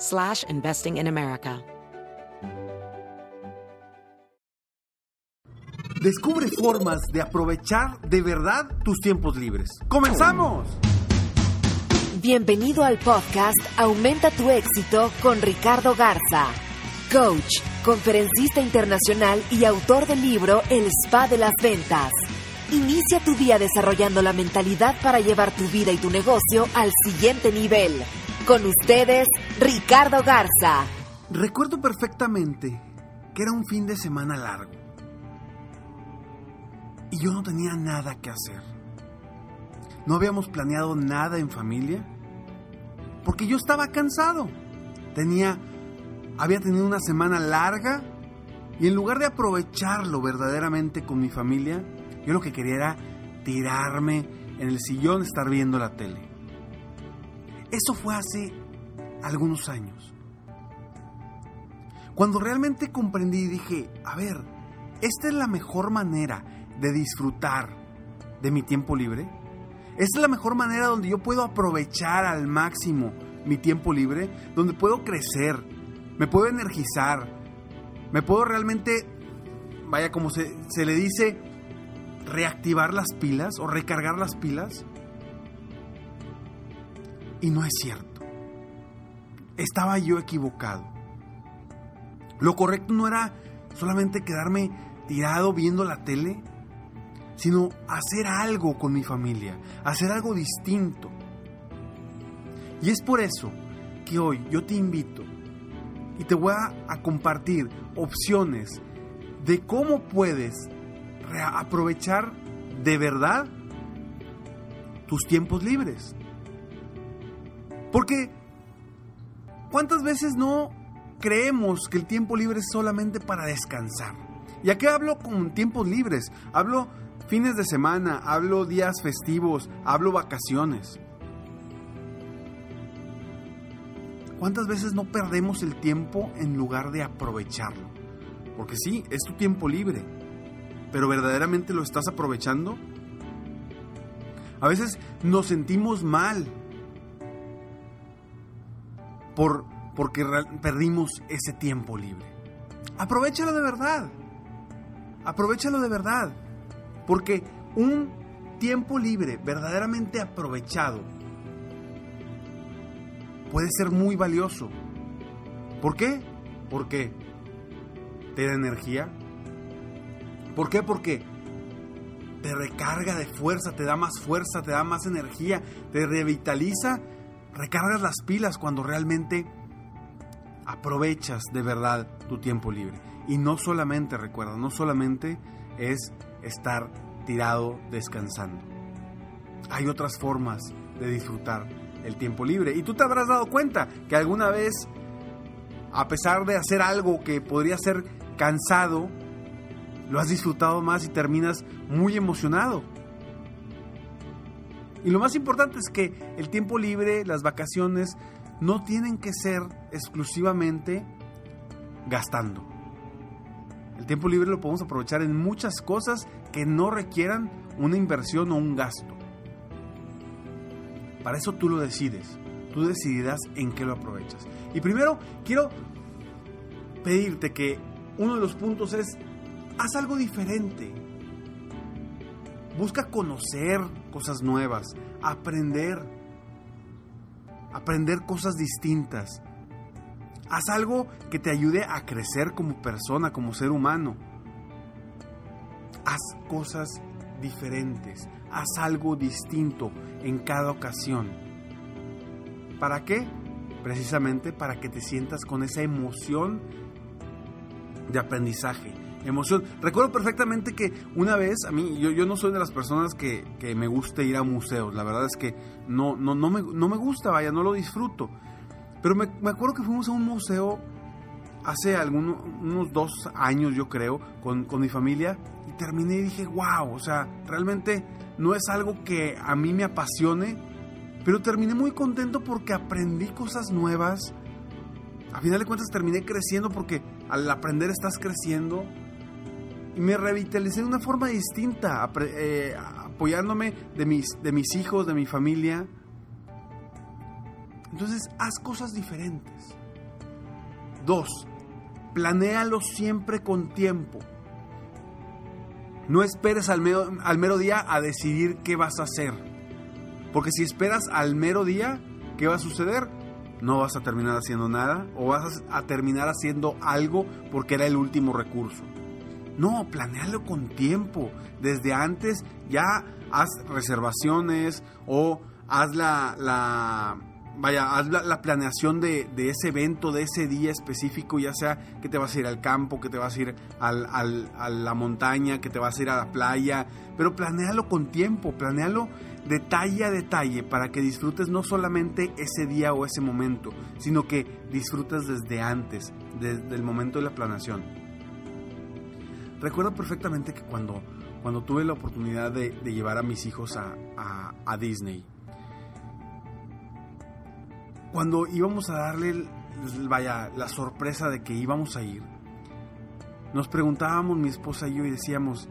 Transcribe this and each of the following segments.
slash investing in America. Descubre formas de aprovechar de verdad tus tiempos libres. ¡Comenzamos! Bienvenido al podcast Aumenta tu éxito con Ricardo Garza, coach, conferencista internacional y autor del libro El Spa de las Ventas. Inicia tu día desarrollando la mentalidad para llevar tu vida y tu negocio al siguiente nivel. Con ustedes, Ricardo Garza. Recuerdo perfectamente que era un fin de semana largo. Y yo no tenía nada que hacer. No habíamos planeado nada en familia. Porque yo estaba cansado. Tenía había tenido una semana larga y en lugar de aprovecharlo verdaderamente con mi familia, yo lo que quería era tirarme en el sillón, estar viendo la tele. Eso fue hace algunos años. Cuando realmente comprendí y dije, a ver, esta es la mejor manera de disfrutar de mi tiempo libre. Esta es la mejor manera donde yo puedo aprovechar al máximo mi tiempo libre, donde puedo crecer, me puedo energizar, me puedo realmente, vaya como se, se le dice, reactivar las pilas o recargar las pilas. Y no es cierto. Estaba yo equivocado. Lo correcto no era solamente quedarme tirado viendo la tele, sino hacer algo con mi familia, hacer algo distinto. Y es por eso que hoy yo te invito y te voy a, a compartir opciones de cómo puedes aprovechar de verdad tus tiempos libres. Porque, ¿cuántas veces no creemos que el tiempo libre es solamente para descansar? ¿Y a qué hablo con tiempos libres? Hablo fines de semana, hablo días festivos, hablo vacaciones. ¿Cuántas veces no perdemos el tiempo en lugar de aprovecharlo? Porque sí, es tu tiempo libre, pero ¿verdaderamente lo estás aprovechando? A veces nos sentimos mal por, porque perdimos ese tiempo libre. Aprovechalo de verdad. Aprovechalo de verdad. Porque un tiempo libre verdaderamente aprovechado puede ser muy valioso. ¿Por qué? Porque te da energía. ¿Por qué? Porque te recarga de fuerza, te da más fuerza, te da más energía, te revitaliza, recargas las pilas cuando realmente aprovechas de verdad tu tiempo libre. Y no solamente, recuerda, no solamente es estar tirado descansando. Hay otras formas de disfrutar el tiempo libre. Y tú te habrás dado cuenta que alguna vez, a pesar de hacer algo que podría ser cansado, lo has disfrutado más y terminas muy emocionado. Y lo más importante es que el tiempo libre, las vacaciones, no tienen que ser exclusivamente gastando. El tiempo libre lo podemos aprovechar en muchas cosas que no requieran una inversión o un gasto. Para eso tú lo decides. Tú decidirás en qué lo aprovechas. Y primero quiero pedirte que uno de los puntos es haz algo diferente. Busca conocer cosas nuevas, aprender, aprender cosas distintas. Haz algo que te ayude a crecer como persona, como ser humano. Haz cosas diferentes. Haz algo distinto en cada ocasión. ¿Para qué? Precisamente para que te sientas con esa emoción de aprendizaje. Emoción. Recuerdo perfectamente que una vez, a mí, yo, yo no soy de las personas que, que, me gusta ir a museos. La verdad es que no, no, no, me, no me gusta, vaya, no lo disfruto. Pero me, me acuerdo que fuimos a un museo hace algunos unos dos años, yo creo, con, con mi familia. Y terminé y dije, wow, o sea, realmente no es algo que a mí me apasione. Pero terminé muy contento porque aprendí cosas nuevas. A final de cuentas terminé creciendo porque al aprender estás creciendo. Y me revitalicé de una forma distinta, eh, apoyándome de mis, de mis hijos, de mi familia. Entonces, haz cosas diferentes. Dos, planéalo siempre con tiempo. No esperes al mero, al mero día a decidir qué vas a hacer. Porque si esperas al mero día, ¿qué va a suceder? No vas a terminar haciendo nada o vas a terminar haciendo algo porque era el último recurso. No, planealo con tiempo. Desde antes ya haz reservaciones o haz la, la vaya, haz la, planeación de, de, ese evento, de ese día específico, ya sea que te vas a ir al campo, que te vas a ir al, al, a la montaña, que te vas a ir a la playa, pero planealo con tiempo, planealo detalle a detalle para que disfrutes no solamente ese día o ese momento, sino que disfrutes desde antes, desde el momento de la planeación. Recuerdo perfectamente que cuando, cuando tuve la oportunidad de, llevar a mis hijos a Disney, cuando íbamos a darle, vaya, la sorpresa de que íbamos a ir, nos preguntábamos mi esposa y yo y decíamos,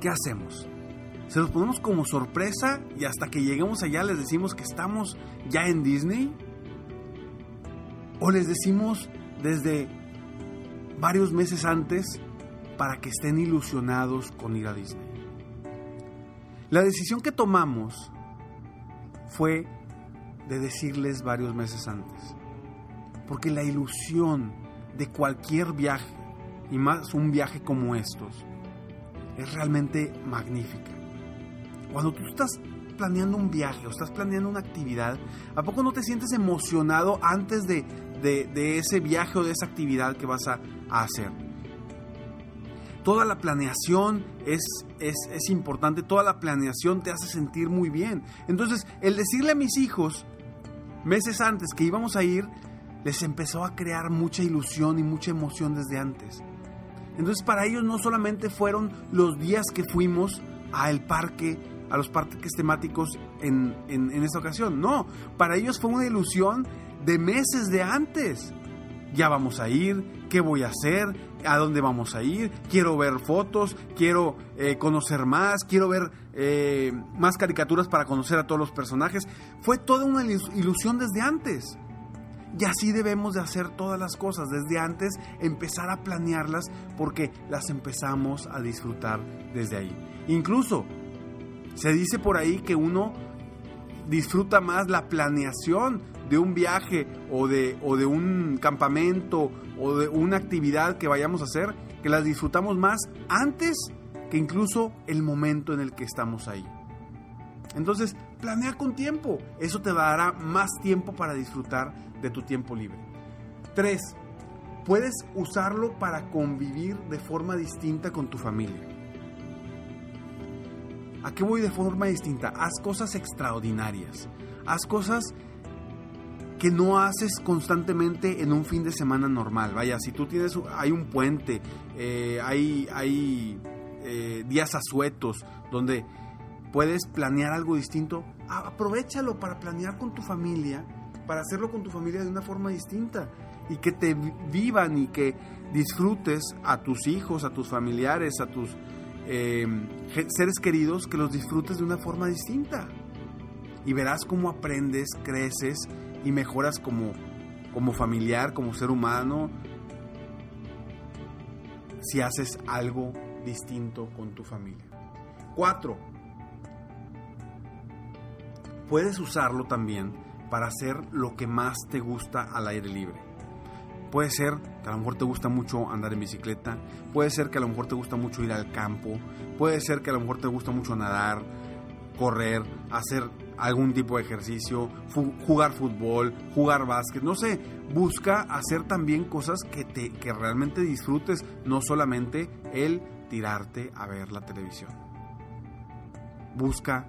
¿qué hacemos? ¿Se los ponemos como sorpresa y hasta que lleguemos allá les decimos que estamos ya en Disney? ¿O les decimos desde varios meses antes para que estén ilusionados con ir a Disney? La decisión que tomamos fue de decirles varios meses antes. Porque la ilusión de cualquier viaje, y más un viaje como estos, es realmente magnífica. Cuando tú estás planeando un viaje o estás planeando una actividad, ¿a poco no te sientes emocionado antes de, de, ese viaje o de esa actividad que vas a, hacer? Toda la planeación es, es, es importante, toda la planeación te hace sentir muy bien. Entonces, el decirle a mis hijos meses antes que íbamos a ir, les empezó a crear mucha ilusión y mucha emoción desde antes. Entonces para ellos no solamente fueron los días que fuimos al parque, a los parques temáticos en, en, en esta ocasión, no, para ellos fue una ilusión de meses de antes. Ya vamos a ir, qué voy a hacer, a dónde vamos a ir, quiero ver fotos, quiero eh, conocer más, quiero ver eh, más caricaturas para conocer a todos los personajes. Fue toda una ilusión desde antes. Y así debemos de hacer todas las cosas desde antes, empezar a planearlas porque las empezamos a disfrutar desde ahí. Incluso se dice por ahí que uno disfruta más la planeación de un viaje o de, o de un campamento o de una actividad que vayamos a hacer, que las disfrutamos más antes que incluso el momento en el que estamos ahí. Entonces, planea con tiempo. Eso te dará más tiempo para disfrutar de tu tiempo libre. 3. Puedes usarlo para convivir de forma distinta con tu familia. ¿A qué voy de forma distinta? Haz cosas extraordinarias. Haz cosas que no haces constantemente en un fin de semana normal. Vaya, si tú tienes, hay un puente, eh, hay, eh, días asuetos donde puedes planear algo distinto, aprovechalo para planear con tu familia, para hacerlo con tu familia de una forma distinta y que te vivan y que disfrutes a tus hijos, a tus familiares, a tus eh, seres queridos, que los disfrutes de una forma distinta. Y verás cómo aprendes, creces y mejoras como, como familiar, como ser humano, si haces algo distinto con tu familia. Cuatro, puedes usarlo también para hacer lo que más te gusta al aire libre. Puede ser que a lo mejor te gusta mucho andar en bicicleta, puede ser que a lo mejor te gusta mucho ir al campo, puede ser que a lo mejor te gusta mucho nadar, correr, hacer algún tipo de ejercicio, jugar fútbol, jugar básquet, no sé, busca hacer también cosas que, te, que realmente disfrutes, no solamente el tirarte a ver la televisión. Busca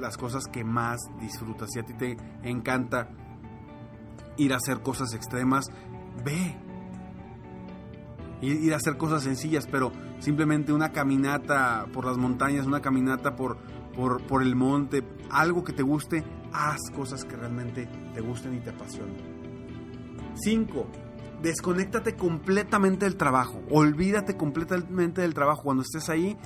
las cosas que más disfrutas. Si a ti te encanta ir a hacer cosas extremas, ve. Ir a hacer cosas sencillas, pero simplemente una caminata por las montañas, una caminata por, por, el monte, algo que te guste, haz cosas que realmente te gusten y te apasionen. 5. Desconéctate completamente del trabajo. Olvídate completamente del trabajo. Cuando estés ahí,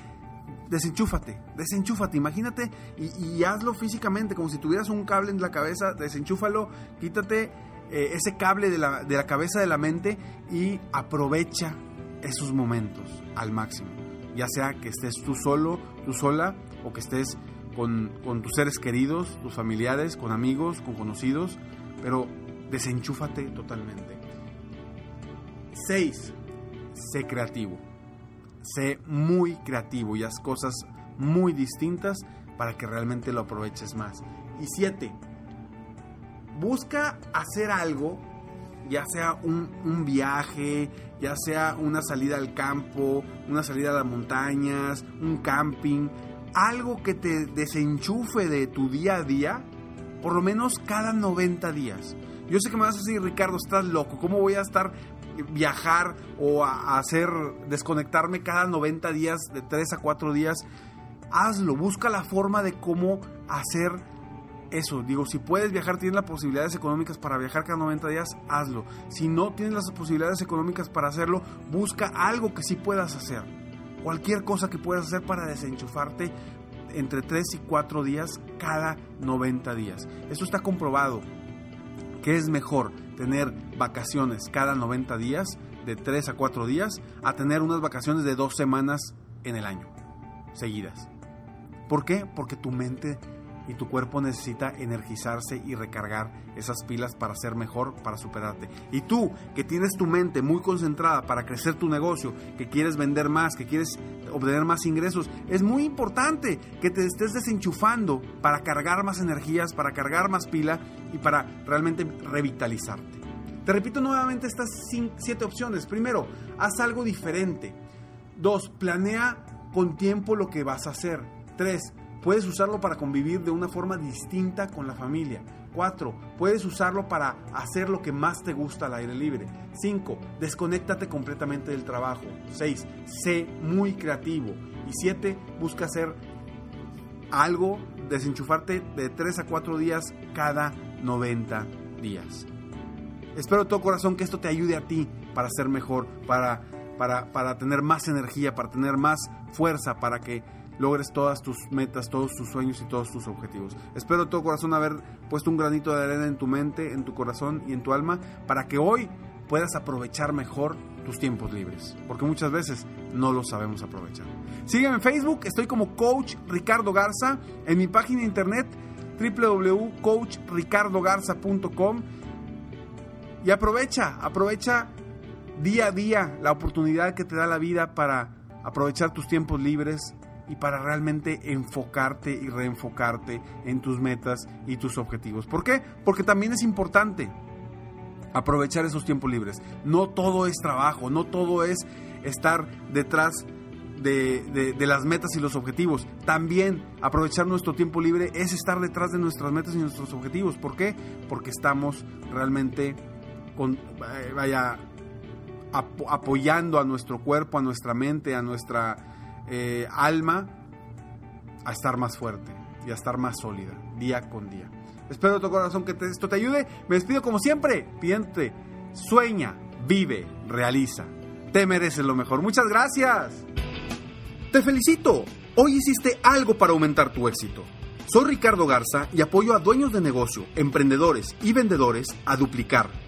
desenchúfate, desenchúfate, imagínate y, hazlo físicamente, como si tuvieras un cable en la cabeza, desenchúfalo, quítate eh, ese cable de la, de la cabeza de la mente y aprovecha esos momentos al máximo. Ya sea que estés tú solo, tú sola, o que estés con, con tus seres queridos, tus familiares, con amigos, con conocidos, pero desenchúfate totalmente. 6. Sé creativo sé muy creativo y haz cosas muy distintas para que realmente lo aproveches más. Y siete, busca hacer algo, ya sea un, viaje, ya sea una salida al campo, una salida a las montañas, un camping, algo que te desenchufe de tu día a día, por lo menos cada 90 días. Yo sé que me vas a decir, Ricardo, estás loco, ¿cómo voy a estar viajar o a hacer desconectarme cada 90 días, de 3 a 4 días, hazlo, busca la forma de cómo hacer eso. Digo, si puedes viajar, tienes las posibilidades económicas para viajar cada 90 días, hazlo. Si no tienes las posibilidades económicas para hacerlo, busca algo que sí puedas hacer. Cualquier cosa que puedas hacer para desenchufarte entre 3 y 4 días cada 90 días. Eso está comprobado. ¿Qué es mejor? tener vacaciones cada 90 días, de 3 a 4 días, a tener unas vacaciones de 2 semanas en el año, seguidas. ¿Por qué? Porque tu mente y tu cuerpo necesita energizarse y recargar esas pilas para ser mejor, para superarte. Y tú, que tienes tu mente muy concentrada para crecer tu negocio, que quieres vender más, que quieres obtener más ingresos, es muy importante que te estés desenchufando para cargar más energías, para cargar más pila y para realmente revitalizarte. Te repito nuevamente estas siete opciones. Primero, haz algo diferente. Dos, planea con tiempo lo que vas a hacer. Tres, Puedes usarlo para convivir de una forma distinta con la familia. 4. Puedes usarlo para hacer lo que más te gusta al aire libre. 5. Desconéctate completamente del trabajo. 6. Sé muy creativo. Y 7. Busca hacer algo, desenchufarte de 3 a 4 días cada 90 días. Espero de todo corazón que esto te ayude a ti para ser mejor, para, para, para tener más energía, para tener más fuerza, para que logres todas tus metas, todos tus sueños y todos tus objetivos. Espero de todo corazón haber puesto un granito de arena en tu mente, en tu corazón y en tu alma para que hoy puedas aprovechar mejor tus tiempos libres, porque muchas veces no los sabemos aprovechar. Sígueme en Facebook, estoy como Coach Ricardo Garza, en mi página internet www.coachricardogarza.com y aprovecha, aprovecha día a día la oportunidad que te da la vida para aprovechar tus tiempos libres, y para realmente enfocarte y reenfocarte en tus metas y tus objetivos. ¿Por qué? Porque también es importante aprovechar esos tiempos libres. No todo es trabajo, no todo es estar detrás de, las metas y los objetivos. También aprovechar nuestro tiempo libre es estar detrás de nuestras metas y nuestros objetivos. ¿Por qué? Porque estamos realmente con, eh, vaya, apoyando a nuestro cuerpo, a nuestra mente, a nuestra eh, alma a estar más fuerte y a estar más sólida día con día. Espero de tu corazón que esto te ayude. Me despido como siempre, pidiente, sueña, vive, realiza. Te mereces lo mejor. Muchas gracias. Te felicito. Hoy hiciste algo para aumentar tu éxito. Soy Ricardo Garza y apoyo a dueños de negocio, emprendedores y vendedores a duplicar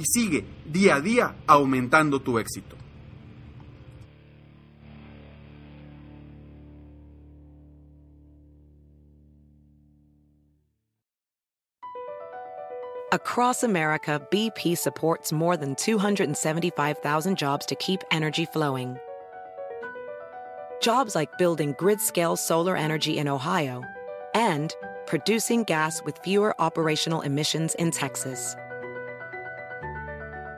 y sigue día a día aumentando tu éxito. Across America, BP supports more than 275,000 jobs to keep energy flowing. Jobs like building grid scale solar energy in Ohio and producing gas with fewer operational emissions in Texas.